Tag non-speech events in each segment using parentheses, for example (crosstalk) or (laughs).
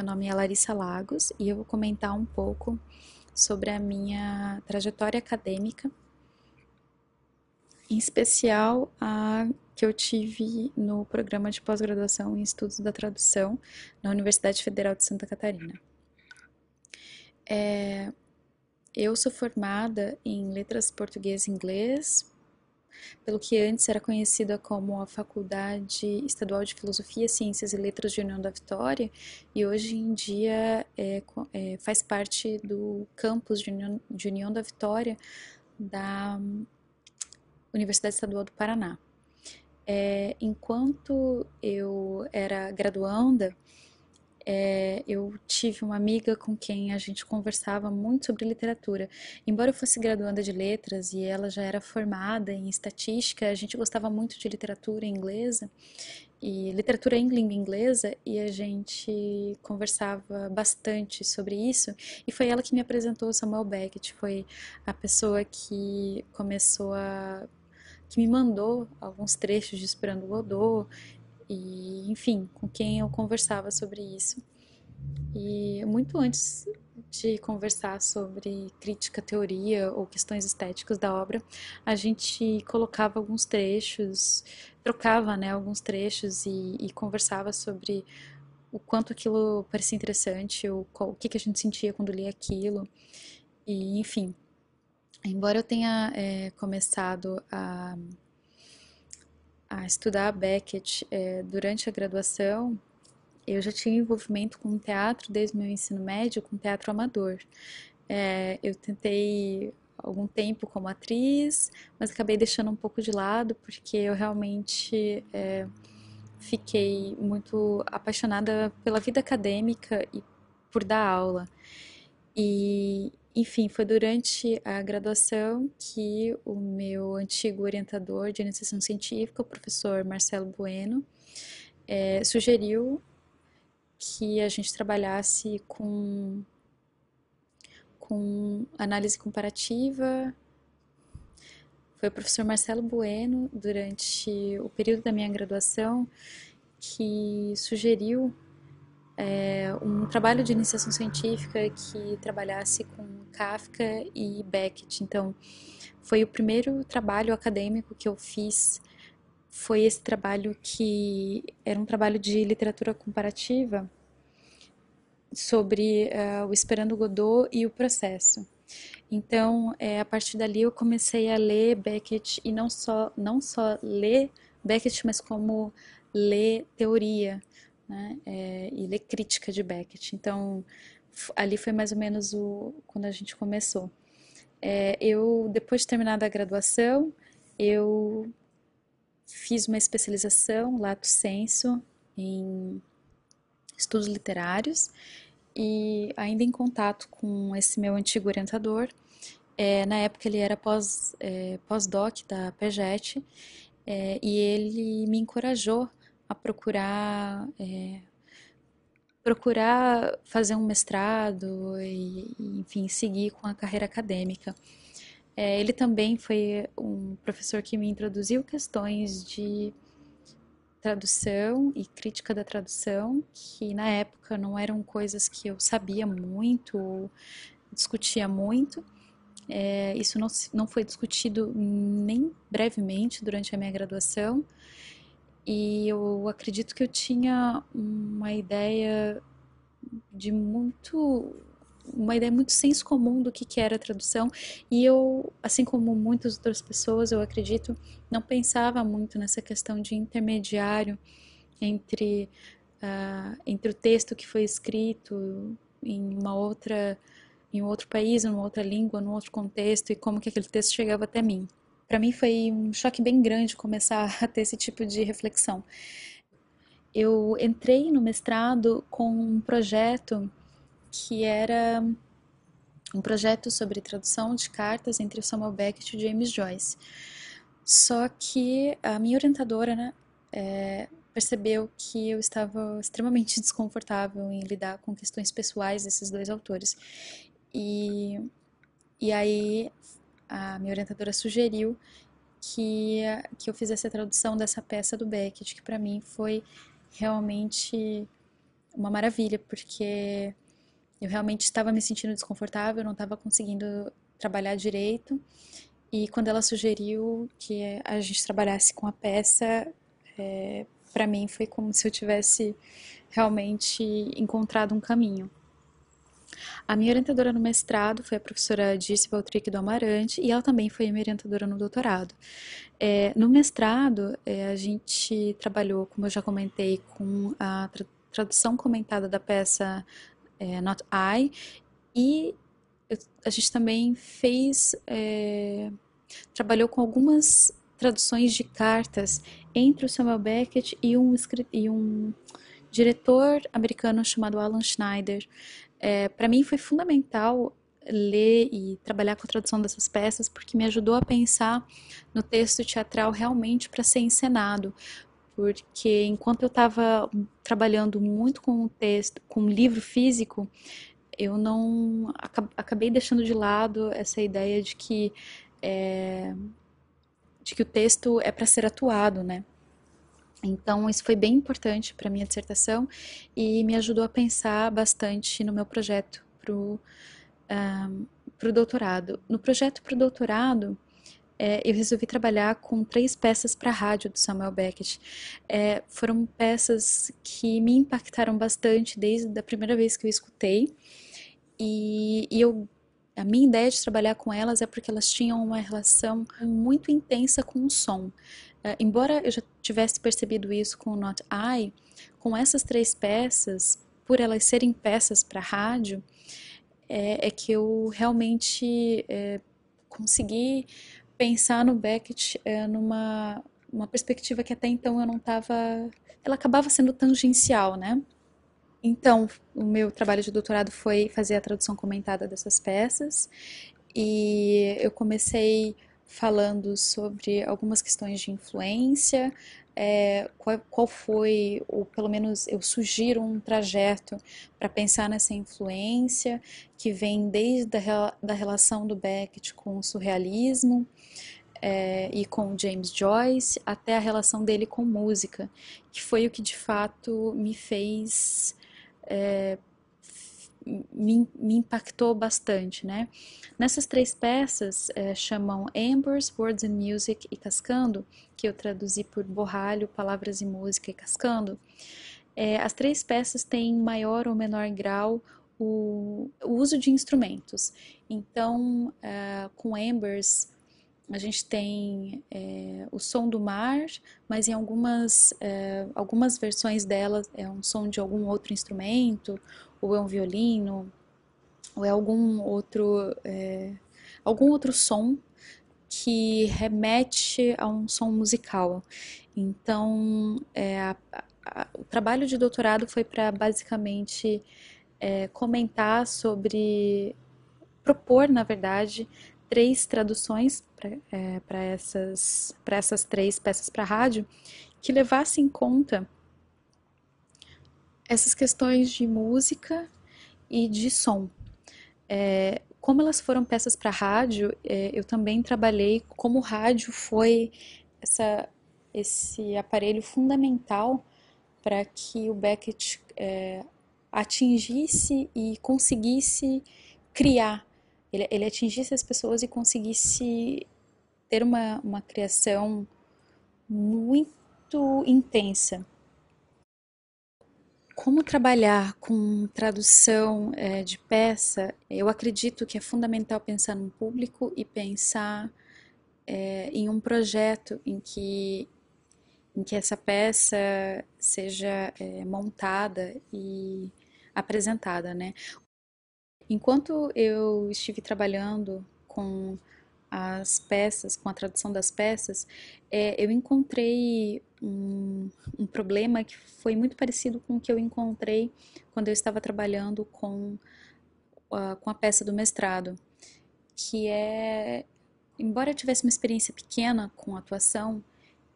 meu nome é Larissa Lagos e eu vou comentar um pouco sobre a minha trajetória acadêmica, em especial a que eu tive no programa de pós-graduação em Estudos da Tradução na Universidade Federal de Santa Catarina. É, eu sou formada em Letras Português e Inglês pelo que antes era conhecida como a Faculdade Estadual de Filosofia, Ciências e Letras de União da Vitória, e hoje em dia é, é, faz parte do campus de União, de União da Vitória da Universidade Estadual do Paraná. É, enquanto eu era graduanda, é, eu tive uma amiga com quem a gente conversava muito sobre literatura. Embora eu fosse graduanda de letras e ela já era formada em estatística, a gente gostava muito de literatura inglesa e literatura em língua inglesa e a gente conversava bastante sobre isso e foi ela que me apresentou Samuel Beckett, foi a pessoa que começou a que me mandou alguns trechos de Esperando Godot e enfim, com quem eu conversava sobre isso. E muito antes de conversar sobre crítica, teoria ou questões estéticas da obra, a gente colocava alguns trechos, trocava né, alguns trechos e, e conversava sobre o quanto aquilo parecia interessante, o, qual, o que, que a gente sentia quando lia aquilo, e enfim. Embora eu tenha é, começado a a estudar Beckett é, durante a graduação, eu já tinha envolvimento com teatro desde meu ensino médio, com teatro amador. É, eu tentei algum tempo como atriz, mas acabei deixando um pouco de lado porque eu realmente é, fiquei muito apaixonada pela vida acadêmica e por dar aula. E, enfim, foi durante a graduação que o meu antigo orientador de iniciação científica, o professor Marcelo Bueno, é, sugeriu que a gente trabalhasse com, com análise comparativa. Foi o professor Marcelo Bueno, durante o período da minha graduação, que sugeriu é, um trabalho de iniciação científica que trabalhasse com Kafka e Beckett. Então, foi o primeiro trabalho acadêmico que eu fiz. Foi esse trabalho que era um trabalho de literatura comparativa sobre uh, o Esperando Godot e o processo. Então, é, a partir dali eu comecei a ler Beckett e não só não só ler Beckett, mas como ler teoria, né? É, e ler crítica de Beckett. Então, ali foi mais ou menos o quando a gente começou. É, eu, depois de terminar a graduação, eu fiz uma especialização, lato senso, em estudos literários e ainda em contato com esse meu antigo orientador. É, na época ele era pós, é, pós-doc da PEGET é, e ele me encorajou a procurar é, procurar fazer um mestrado e, enfim, seguir com a carreira acadêmica. É, ele também foi um professor que me introduziu questões de tradução e crítica da tradução, que na época não eram coisas que eu sabia muito, discutia muito. É, isso não, não foi discutido nem brevemente durante a minha graduação e eu acredito que eu tinha uma ideia de muito uma ideia muito senso comum do que, que era a tradução. E eu, assim como muitas outras pessoas, eu acredito, não pensava muito nessa questão de intermediário entre, uh, entre o texto que foi escrito em uma outra em um outro país, em outra língua, num outro contexto e como que aquele texto chegava até mim para mim foi um choque bem grande começar a ter esse tipo de reflexão. Eu entrei no mestrado com um projeto que era um projeto sobre tradução de cartas entre o Samuel Beckett e o James Joyce. Só que a minha orientadora né, é, percebeu que eu estava extremamente (laughs) desconfortável em lidar com questões pessoais desses dois autores. E, e aí a minha orientadora sugeriu que, que eu fizesse a tradução dessa peça do Beckett, que para mim foi realmente uma maravilha, porque eu realmente estava me sentindo desconfortável, não estava conseguindo trabalhar direito. E quando ela sugeriu que a gente trabalhasse com a peça, é, para mim foi como se eu tivesse realmente encontrado um caminho. A minha orientadora no mestrado foi a professora Dirce Valtric do Amarante e ela também foi a minha orientadora no doutorado. É, no mestrado, é, a gente trabalhou, como eu já comentei, com a tra tradução comentada da peça é, Not I e eu, a gente também fez, é, trabalhou com algumas traduções de cartas entre o Samuel Beckett e um, e um diretor americano chamado Alan Schneider. É, para mim foi fundamental ler e trabalhar com a tradução dessas peças porque me ajudou a pensar no texto teatral realmente para ser encenado. Porque enquanto eu estava trabalhando muito com o texto, com o livro físico, eu não acabei deixando de lado essa ideia de que é, de que o texto é para ser atuado, né? Então, isso foi bem importante para minha dissertação e me ajudou a pensar bastante no meu projeto para o um, doutorado. No projeto para o doutorado, é, eu resolvi trabalhar com três peças para rádio do Samuel Beckett. É, foram peças que me impactaram bastante desde a primeira vez que eu escutei e, e eu a minha ideia de trabalhar com elas é porque elas tinham uma relação muito intensa com o som. Uh, embora eu já tivesse percebido isso com o Not I, com essas três peças, por elas serem peças para rádio, é, é, que eu realmente é, consegui pensar no Beckett é, numa uma perspectiva que até então eu não estava. Ela acabava sendo tangencial, né? Então, o meu trabalho de doutorado foi fazer a tradução comentada dessas peças e eu comecei falando sobre algumas questões de influência, é, qual, qual, foi, ou pelo menos eu sugiro um trajeto para pensar nessa influência, que vem desde a da relação do Beckett com o surrealismo é, e com James Joyce, até a relação dele com música, que foi o que de fato me fez é, me, me, impactou bastante, né? Nessas três peças, é, chamam Embers, Words and Music e Cascando, que eu traduzi por Borralho, Palavras e Música e Cascando, é, as três peças têm maior ou menor grau o, o uso de instrumentos. Então, é, com Embers, a gente tem é, o som do mar, mas em algumas, é, algumas versões dela é um som de algum outro instrumento, ou é um violino, ou é algum outro, é, algum outro som que remete a um som musical. Então, é, a, a, o trabalho de doutorado foi para basicamente é, comentar sobre, propor, na verdade, três traduções para é, essas, essas três peças para rádio que levassem em conta essas questões de música e de som. É, como elas foram peças para rádio, é, eu também trabalhei como o rádio foi essa, esse aparelho fundamental para que o Beckett é, atingisse e conseguisse criar, ele, ele, atingisse as pessoas e conseguisse ter uma, uma criação muito intensa como trabalhar com tradução é, de peça, eu acredito que é fundamental pensar no público e pensar é, em um projeto em que, em que essa peça seja é, montada e apresentada, né? Enquanto eu estive trabalhando com as peças, com a tradução das peças, eu encontrei um, problema que foi muito parecido com o que eu encontrei quando eu estava trabalhando com, uh, com a peça do mestrado, que é, embora eu tivesse uma experiência pequena com atuação,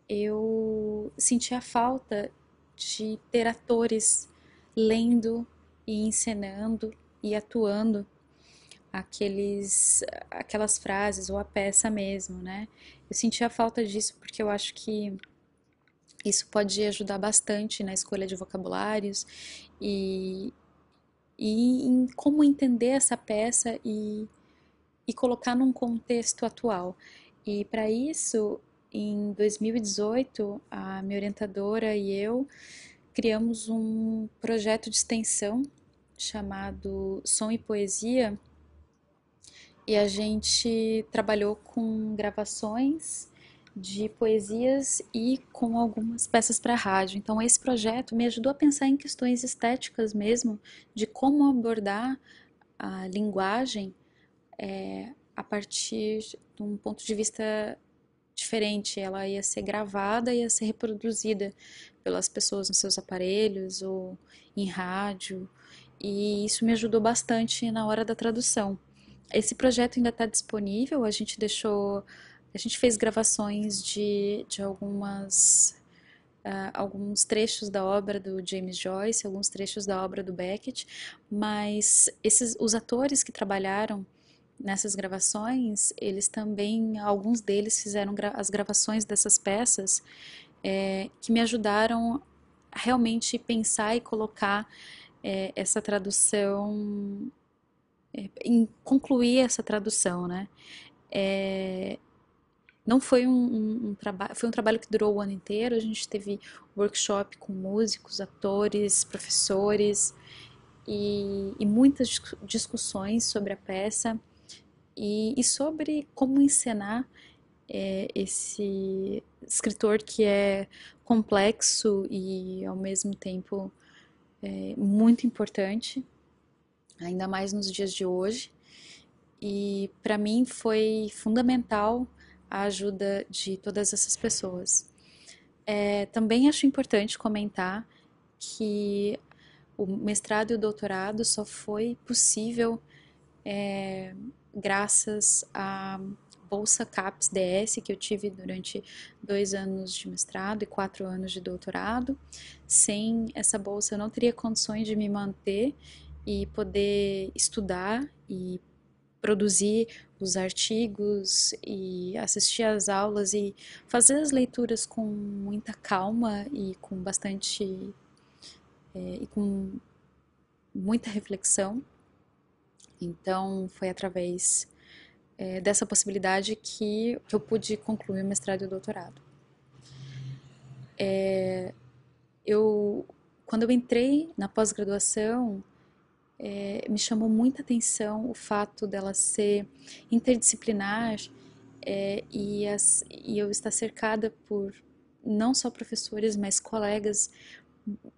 eu senti a falta de ter atores lendo e encenando e atuando aqueles, aquelas frases ou a peça mesmo, né? Eu senti a falta disso porque eu acho que Isso pode ajudar bastante na escolha de vocabulários e, e em como entender essa peça e, e colocar num contexto atual. E para isso, em 2018, a minha orientadora e eu criamos um projeto de extensão chamado Som e Poesia e a gente trabalhou com gravações de poesias e com algumas peças para rádio. Então esse projeto me ajudou a pensar em questões estéticas mesmo, de como abordar a linguagem é, a partir de um ponto de vista diferente. Ela ia ser gravada, ia ser reproduzida pelas pessoas nos seus aparelhos ou em rádio. E isso me ajudou bastante na hora da tradução. Esse projeto ainda está disponível, a gente deixou a gente fez gravações de, de algumas Uh, alguns trechos da obra do James Joyce, alguns trechos da obra do Beckett, mas esses, os atores que trabalharam nessas gravações, eles também, alguns deles fizeram gra as gravações dessas peças é, que me ajudaram a realmente pensar e colocar é, essa tradução, é, em concluir essa tradução, né? Não foi um, um, um trabalho, foi um trabalho que durou o ano inteiro. A gente teve workshop com músicos, atores, professores e, e muitas discussões sobre a peça e, e sobre como encenar é, esse escritor que é complexo e ao mesmo tempo é, muito importante, ainda mais nos dias de hoje. E para mim foi fundamental a ajuda de todas essas pessoas. É, também acho importante comentar que o mestrado e o doutorado só foi possível é, graças à bolsa CAPES DS que eu tive durante dois anos de mestrado e quatro anos de doutorado. Sem essa bolsa eu não teria condições de me manter e poder estudar e produzir os artigos e assistir às aulas e fazer as leituras com muita calma e com bastante é, e com muita reflexão. Então foi através é, dessa possibilidade que, que eu pude concluir o mestrado e o doutorado. É, eu quando eu entrei na pós-graduação é, me chamou muita atenção o fato dela ser interdisciplinar é, e, as, e eu estar cercada por não só professores, mas colegas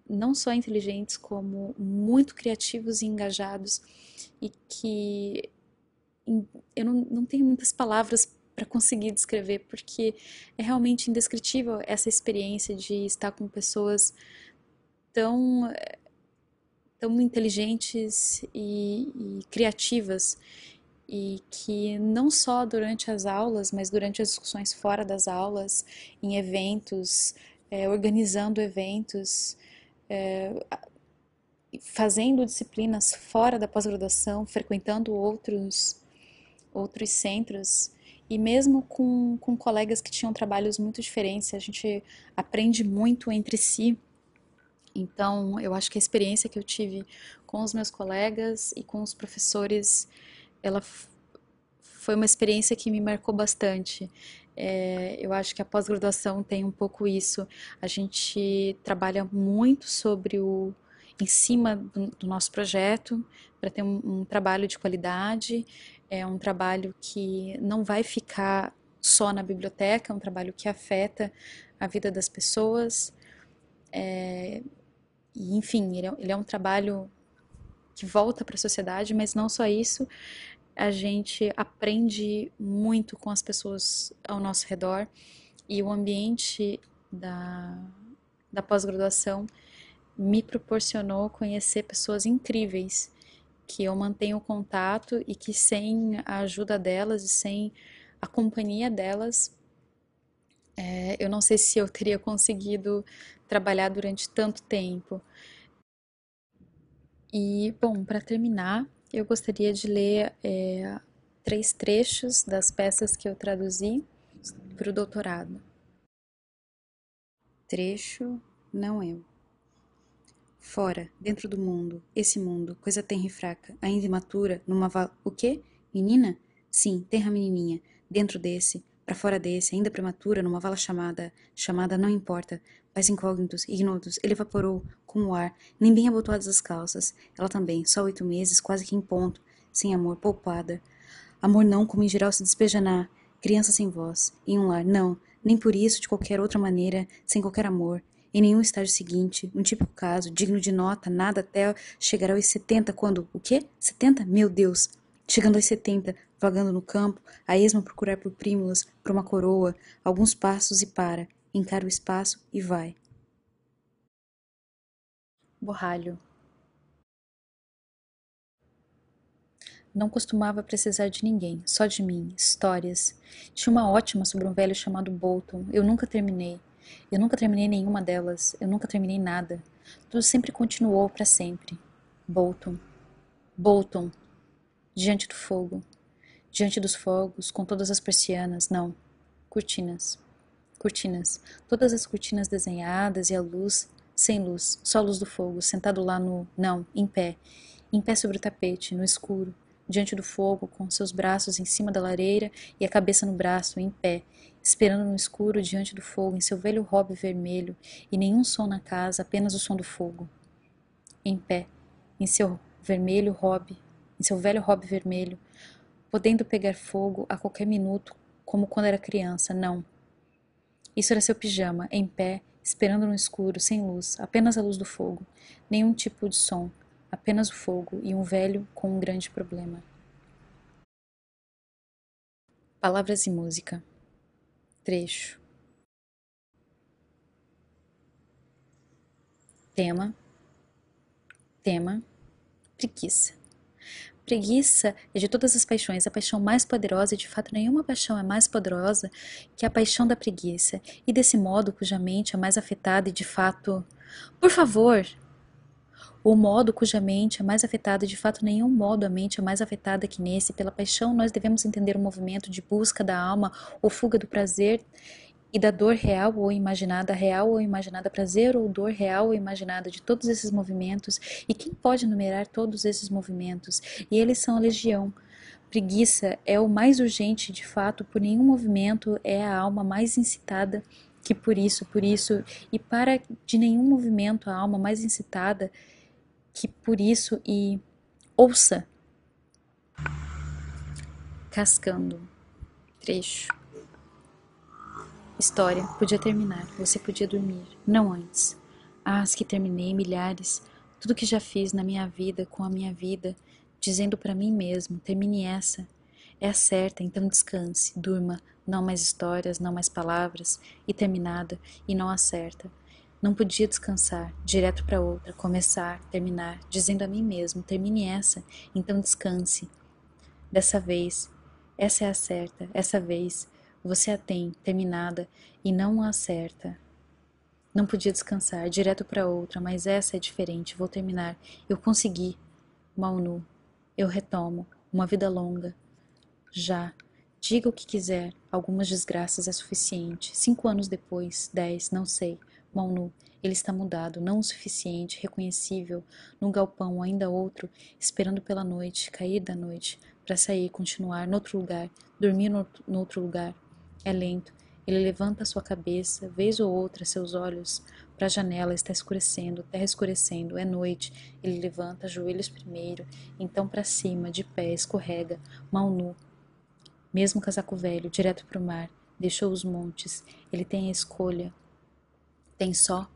não só inteligentes, como muito criativos e engajados, e que eu não, não tenho muitas palavras para conseguir descrever, porque é realmente indescritível essa experiência de estar com pessoas tão tão inteligentes e, e criativas e que não só durante as aulas, mas durante as discussões fora das aulas, em eventos, é, organizando eventos, é, fazendo disciplinas fora da pós-graduação, frequentando outros, outros centros, e mesmo com, com colegas que tinham trabalhos muito diferentes, a gente aprende muito entre si então, eu acho que a experiência que eu tive com os meus colegas e com os professores, ela foi uma experiência que me marcou bastante. É, eu acho que a pós-graduação tem um pouco isso. A gente trabalha muito sobre o em cima do, do nosso projeto para ter um, um trabalho de qualidade. É um trabalho que não vai ficar só na biblioteca, é um trabalho que afeta a vida das pessoas. É, e, enfim, ele é, ele é um trabalho que volta para a sociedade, mas não só isso, a gente aprende muito com as pessoas ao nosso redor. E o ambiente da, da pós-graduação me proporcionou conhecer pessoas incríveis que eu mantenho contato e que sem a ajuda delas e sem a companhia delas, é, eu não sei se eu teria conseguido trabalhar durante tanto tempo. E, bom, para terminar, eu gostaria de ler é, três trechos das peças que eu traduzi para o doutorado. Trecho, não eu. Fora, dentro do mundo, esse mundo, coisa tenra e fraca, ainda imatura, numa val... O quê? Menina? Sim, tenra menininha. Dentro desse, para fora desse, ainda prematura, numa vala chamada... Chamada não importa. Pais incógnitos, ignotos, ele evaporou, com o ar, nem bem abotoadas as calças. Ela também, só oito meses, quase que em ponto. Sem amor, poupada. Amor não, como em geral se despeja na... Criança sem voz. Em um lar, não. Nem por isso, de qualquer outra maneira, sem qualquer amor em nenhum estágio seguinte, um típico caso, digno de nota, nada até chegar aos 70, quando, o quê? 70? Meu Deus! Chegando aos 70, vagando no campo, a esma procurar por prímulas, por uma coroa, alguns passos e para, encara o espaço e vai. Borralho. Não costumava precisar de ninguém, só de mim, histórias. Tinha uma ótima sobre um velho chamado Bolton. Eu nunca terminei. Eu nunca terminei nenhuma delas, eu nunca terminei nada. Tudo sempre continuou para sempre. Bolton. Bolton. Diante do fogo. Diante dos fogos, com todas as persianas, não. Cortinas. Cortinas. Todas as cortinas desenhadas e a luz, sem luz, só a luz do fogo, sentado lá no. Não, em pé. Em pé sobre o tapete, no escuro, diante do fogo, com seus braços em cima da lareira e a cabeça no braço, em pé, esperando no escuro diante do fogo, em seu velho robe vermelho, e nenhum som na casa, apenas o som do fogo. Em pé, em seu vermelho robe, em seu velho robe vermelho, podendo pegar fogo a qualquer minuto, como quando era criança, não. Isso era seu pijama, em pé, esperando no escuro, sem luz, apenas a luz do fogo, nenhum tipo de som, apenas o fogo e um velho com um grande problema. Palavras e música. Trecho. Tema. Tema. Preguiça. Preguiça é de todas as paixões a paixão mais poderosa e de fato nenhuma paixão é mais poderosa que a paixão da preguiça e desse modo cuja mente é mais afetada e de fato. Por favor, o modo cuja mente é mais afetada, de fato, nenhum modo a mente é mais afetada que nesse. Pela paixão, nós devemos entender o movimento de busca da alma ou fuga do prazer e da dor real ou imaginada, real ou imaginada, prazer ou dor real ou imaginada de todos esses movimentos. E quem pode numerar todos esses movimentos? E eles são a legião. Preguiça é o mais urgente, de fato, por nenhum movimento é a alma mais incitada que por isso, por isso, e para de nenhum movimento a alma mais incitada que por isso e ouça. Cascando. Trecho. História. Podia terminar. Você podia dormir. Não antes. Ah, as que terminei, milhares. Tudo que já fiz na minha vida, com a minha vida, dizendo para mim mesmo: termine essa. É a certa, então descanse, durma, não mais histórias, não mais palavras, e terminada, e não acerta. Não podia descansar, direto para outra, começar, terminar, dizendo a mim mesmo: termine essa, então descanse. Dessa vez, essa é a certa, essa vez, você a tem, terminada, e não a acerta. Não podia descansar, direto para outra, mas essa é diferente, vou terminar. Eu consegui. Mal nu. Eu retomo. Uma vida longa. Já. Diga o que quiser, algumas desgraças é suficiente. Cinco anos depois, dez, não sei mão nu, ele está mudado, não o suficiente, reconhecível, num galpão ainda outro, esperando pela noite, cair da noite, para sair, continuar, noutro lugar, dormir no, no outro lugar. É lento, ele levanta sua cabeça, vez ou outra, seus olhos para a janela, está escurecendo, terra escurecendo, é noite. Ele levanta, joelhos primeiro, então para cima, de pé, escorrega, mão nu. Mesmo casaco velho, direto para o mar, deixou os montes. Ele tem a escolha, tem só